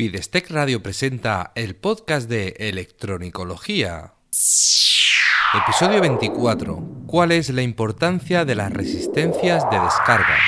Fidestec Radio presenta el podcast de Electronicología. Episodio 24. ¿Cuál es la importancia de las resistencias de descarga?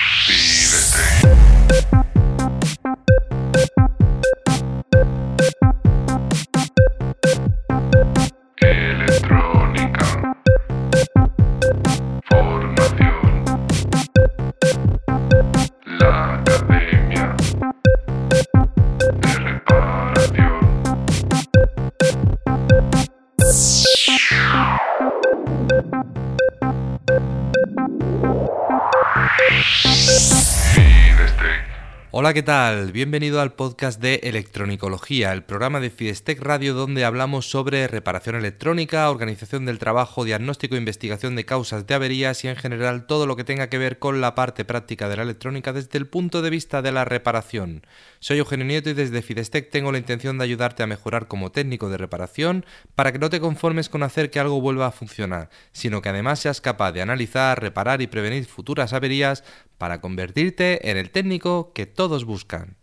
Hola, ¿qué tal? Bienvenido al podcast de Electronicología, el programa de Fidestec Radio donde hablamos sobre reparación electrónica, organización del trabajo, diagnóstico e investigación de causas de averías y en general todo lo que tenga que ver con la parte práctica de la electrónica desde el punto de vista de la reparación. Soy Eugenio Nieto y desde Fidestec tengo la intención de ayudarte a mejorar como técnico de reparación para que no te conformes con hacer que algo vuelva a funcionar, sino que además seas capaz de analizar, reparar y prevenir futuras averías para convertirte en el técnico que todos buscan.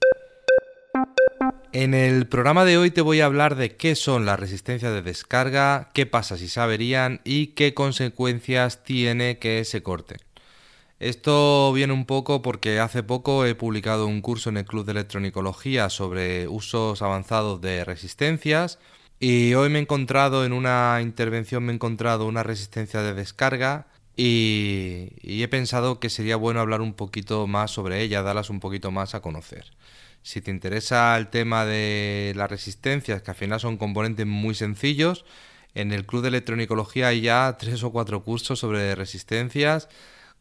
En el programa de hoy te voy a hablar de qué son las resistencias de descarga, qué pasa si se averían y qué consecuencias tiene que se corten. Esto viene un poco porque hace poco he publicado un curso en el Club de Electronicología sobre usos avanzados de resistencias y hoy me he encontrado en una intervención me he encontrado una resistencia de descarga y, he pensado que sería bueno hablar un poquito más sobre ella, darlas un poquito más a conocer. Si te interesa el tema de las resistencias, que al final son componentes muy sencillos, en el Club de Electronicología hay ya tres o cuatro cursos sobre resistencias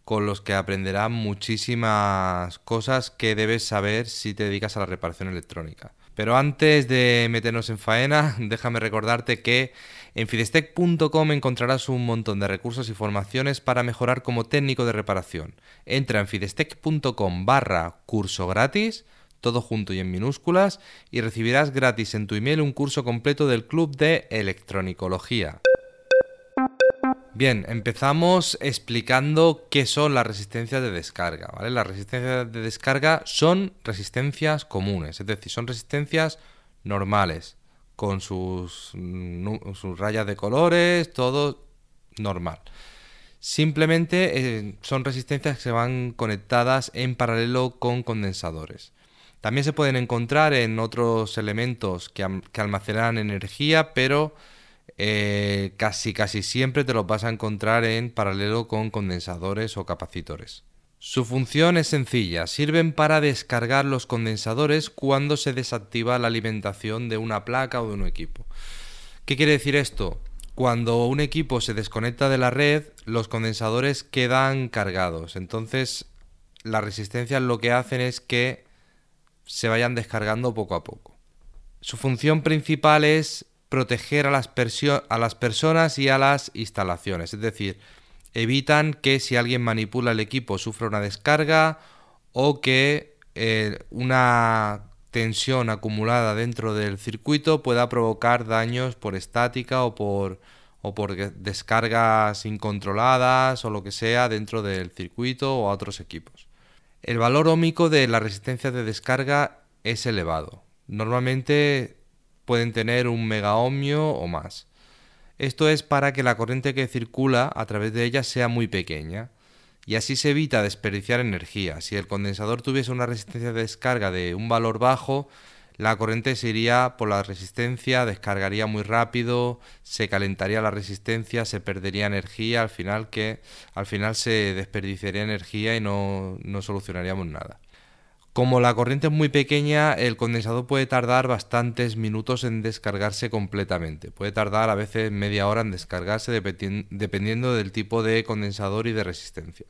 con los que aprenderás muchísimas cosas que debes saber si te dedicas a la reparación electrónica. Pero antes de meternos en faena, déjame recordarte que en fidestec.com encontrarás un montón de recursos y formaciones para mejorar como técnico de reparación. Entra en fidestec.com barra curso gratis, todo junto y en minúsculas, y recibirás gratis en tu email un curso completo del Club de Electronicología. Bien, empezamos explicando qué son las resistencias de descarga. Las resistencias de descarga son resistencias comunes, es decir, son resistencias normales, con sus, rayas de colores, todo normal. Simplemente eh, son resistencias que se van conectadas en paralelo con condensadores. También se pueden encontrar en otros elementos que, que almacenan energía, pero eh, casi casi siempre te los vas a encontrar en paralelo con condensadores o capacitores. Su función es sencilla, sirven para descargar los condensadores cuando se desactiva la alimentación de una placa o de un equipo. ¿Qué quiere decir esto? Cuando un equipo se desconecta de la red, los condensadores quedan cargados. Entonces, las resistencias lo que hacen es que se vayan descargando poco a poco. Su función principal es proteger a las, personas y a las instalaciones, es decir, evitan que si alguien manipula el equipo sufra una descarga o que eh, una tensión acumulada dentro del circuito pueda provocar daños por estática o por, o por descargas incontroladas o lo que sea dentro del circuito o a otros equipos. El valor ómico de las resistencias de descarga es elevado. Normalmente pueden tener un megaohmio o más. Esto es para que la corriente que circula a través de ellas sea muy pequeña y así se evita desperdiciar energía. Si el condensador tuviese una resistencia de descarga de un valor bajo, la corriente se iría por la resistencia, descargaría muy rápido, se calentaría la resistencia, se perdería energía, al final que al final se desperdiciaría energía y no, no solucionaríamos nada. Como la corriente es muy pequeña, el condensador puede tardar bastantes minutos en descargarse completamente. Puede tardar a veces media hora en descargarse dependi- dependiendo del tipo de condensador y de resistencia.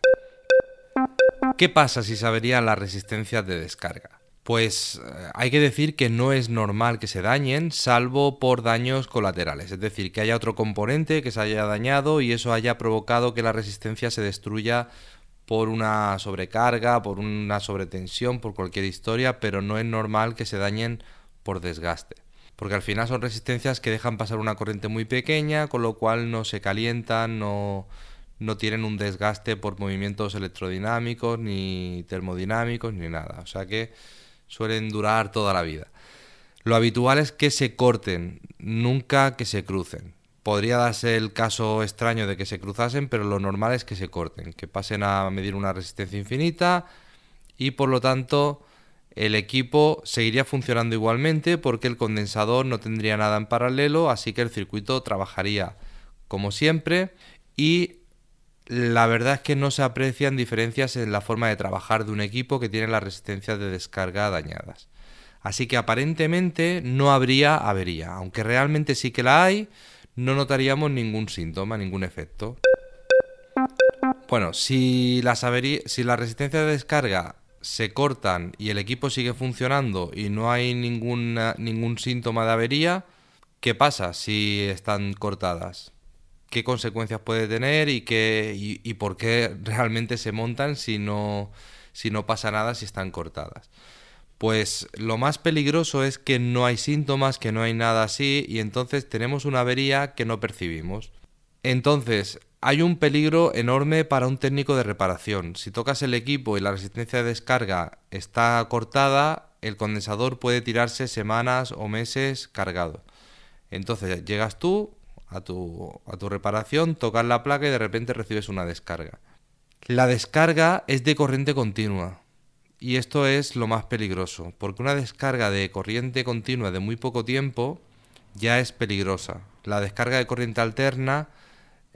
¿Qué pasa si se averían las resistencias de descarga? Pues eh, hay que decir que no es normal que se dañen, salvo por daños colaterales, es decir, que haya otro componente que se haya dañado y eso haya provocado que la resistencia se destruya por una sobrecarga, por una sobretensión, por cualquier historia, pero no es normal que se dañen por desgaste. Porque al final son resistencias que dejan pasar una corriente muy pequeña, con lo cual no se calientan, no, no tienen un desgaste por movimientos electrodinámicos, ni termodinámicos, ni nada. O sea que suelen durar toda la vida. Lo habitual es que se corten, nunca que se crucen. Podría darse el caso extraño de que se cruzasen, pero lo normal es que se corten, que pasen a medir una resistencia infinita y por lo tanto el equipo seguiría funcionando igualmente porque el condensador no tendría nada en paralelo, así que el circuito trabajaría como siempre y la verdad es que no se aprecian diferencias en la forma de trabajar de un equipo que tiene las resistencias de descarga dañadas. Así que aparentemente no habría avería, aunque realmente sí que la hay, no notaríamos ningún síntoma, ningún efecto. Bueno, si las, si las resistencias de descarga se cortan y el equipo sigue funcionando y no hay ningún síntoma de avería, ¿qué pasa si están cortadas? ¿Qué consecuencias puede tener y, qué, y, por qué realmente se montan si no, si no pasa nada si están cortadas? Pues lo más peligroso es que no hay síntomas, que no hay nada así y entonces tenemos una avería que no percibimos. Entonces, hay un peligro enorme para un técnico de reparación. Si tocas el equipo y la resistencia de descarga está cortada, el condensador puede tirarse semanas o meses cargado. Entonces llegas tú a tu, a tu reparación, tocas la placa y de repente recibes una descarga. La descarga es de corriente continua. Y esto es lo más peligroso, porque una descarga de corriente continua de muy poco tiempo ya es peligrosa. La descarga de corriente alterna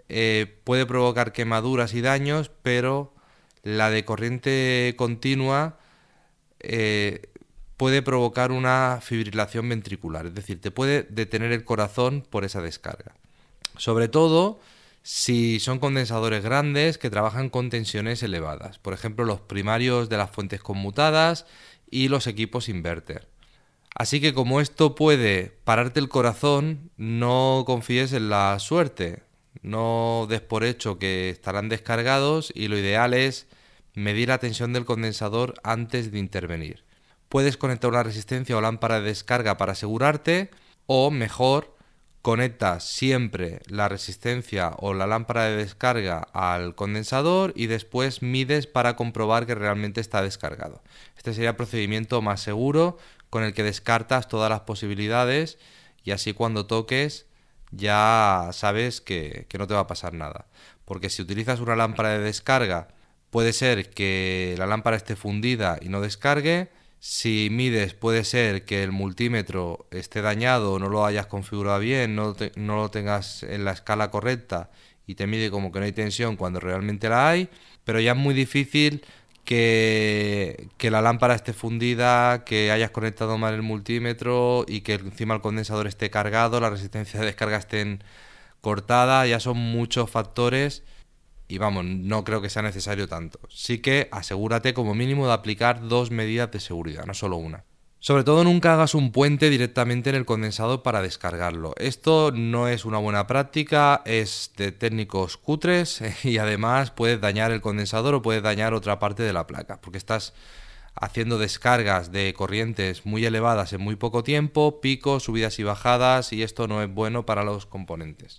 eh, puede provocar quemaduras y daños, pero la de corriente continua eh, puede provocar una fibrilación ventricular, es decir, te puede detener el corazón por esa descarga. Sobre todo si son condensadores grandes que trabajan con tensiones elevadas, por ejemplo los primarios de las fuentes conmutadas y los equipos inverter. Así que como esto puede pararte el corazón, no confíes en la suerte. No des por hecho que estarán descargados y lo ideal es medir la tensión del condensador antes de intervenir. Puedes conectar una resistencia o lámpara de descarga para asegurarte o mejor conectas siempre la resistencia o la lámpara de descarga al condensador y después mides para comprobar que realmente está descargado. Este sería el procedimiento más seguro con el que descartas todas las posibilidades y así cuando toques ya sabes que, no te va a pasar nada. Porque si utilizas una lámpara de descarga, puede ser que la lámpara esté fundida y no descargue. Si mides, puede ser que el multímetro esté dañado, no lo hayas configurado bien, no, lo tengas en la escala correcta y te mide como que no hay tensión cuando realmente la hay. Pero ya es muy difícil que, la lámpara esté fundida, que hayas conectado mal el multímetro y que encima el condensador esté cargado, la resistencia de descarga esté cortada, ya son muchos factores y vamos, no creo que sea necesario tanto. Sí que asegúrate como mínimo de aplicar dos medidas de seguridad, no solo una. Sobre todo nunca hagas un puente directamente en el condensador para descargarlo. Esto no es una buena práctica, es de técnicos cutres y además puedes dañar el condensador o puedes dañar otra parte de la placa, porque estás haciendo descargas de corrientes muy elevadas en muy poco tiempo, picos, subidas y bajadas y esto no es bueno para los componentes.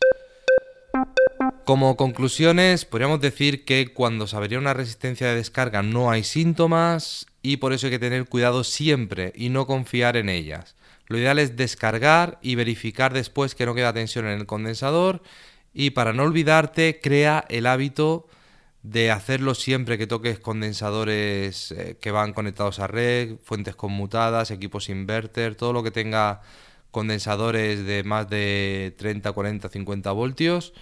Como conclusiones, podríamos decir que cuando se avería una resistencia de descarga no hay síntomas y por eso hay que tener cuidado siempre y no confiar en ellas. Lo ideal es descargar y verificar después que no queda tensión en el condensador y para no olvidarte crea el hábito de hacerlo siempre que toques condensadores eh, que van conectados a red, fuentes conmutadas, equipos inverter, todo lo que tenga condensadores de más de 30, 40, 50 voltios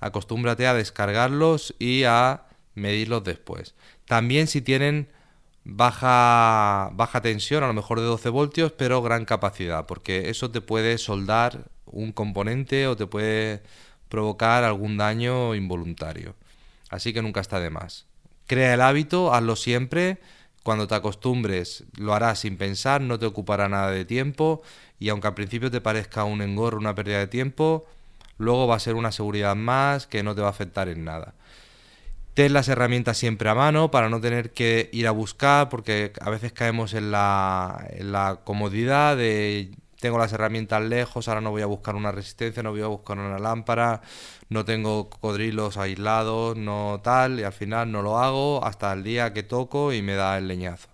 acostúmbrate a descargarlos y a medirlos después. También si tienen baja, baja tensión, a lo mejor de 12 voltios, pero gran capacidad, porque eso te puede soldar un componente o te puede provocar algún daño involuntario. Así que nunca está de más. Crea el hábito, hazlo siempre. Cuando te acostumbres lo harás sin pensar, no te ocupará nada de tiempo y aunque al principio te parezca un engorro, una pérdida de tiempo, luego va a ser una seguridad más que no te va a afectar en nada. Ten las herramientas siempre a mano para no tener que ir a buscar, porque a veces caemos en la, comodidad de tengo las herramientas lejos, ahora no voy a buscar una resistencia, no voy a buscar una lámpara, no tengo cocodrilos aislados, no tal, y al final no lo hago hasta el día que toco y me da el leñazo.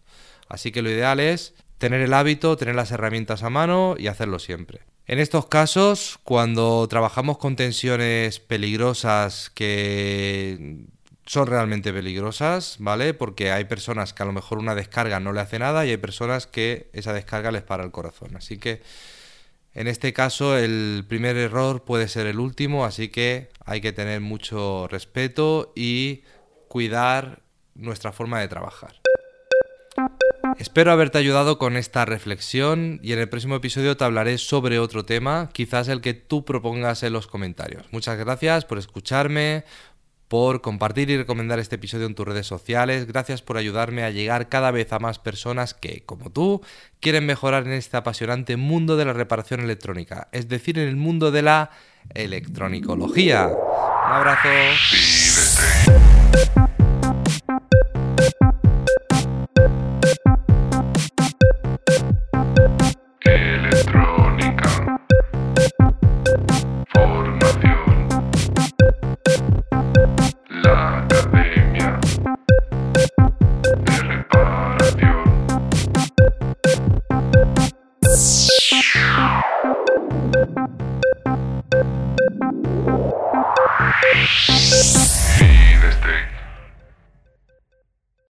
Así que lo ideal es tener el hábito, tener las herramientas a mano y hacerlo siempre. En estos casos, cuando trabajamos con tensiones peligrosas que son realmente peligrosas, ¿vale? Porque hay personas que a lo mejor una descarga no le hace nada y hay personas que esa descarga les para el corazón. Así que en este caso el primer error puede ser el último, así que hay que tener mucho respeto y cuidar nuestra forma de trabajar. Espero haberte ayudado con esta reflexión y en el próximo episodio te hablaré sobre otro tema, quizás el que tú propongas en los comentarios. Muchas gracias por escucharme, por compartir y recomendar este episodio en tus redes sociales. Gracias por ayudarme a llegar cada vez a más personas que, como tú, quieren mejorar en este apasionante mundo de la reparación electrónica, es decir, en el mundo de la electronicología. Un abrazo.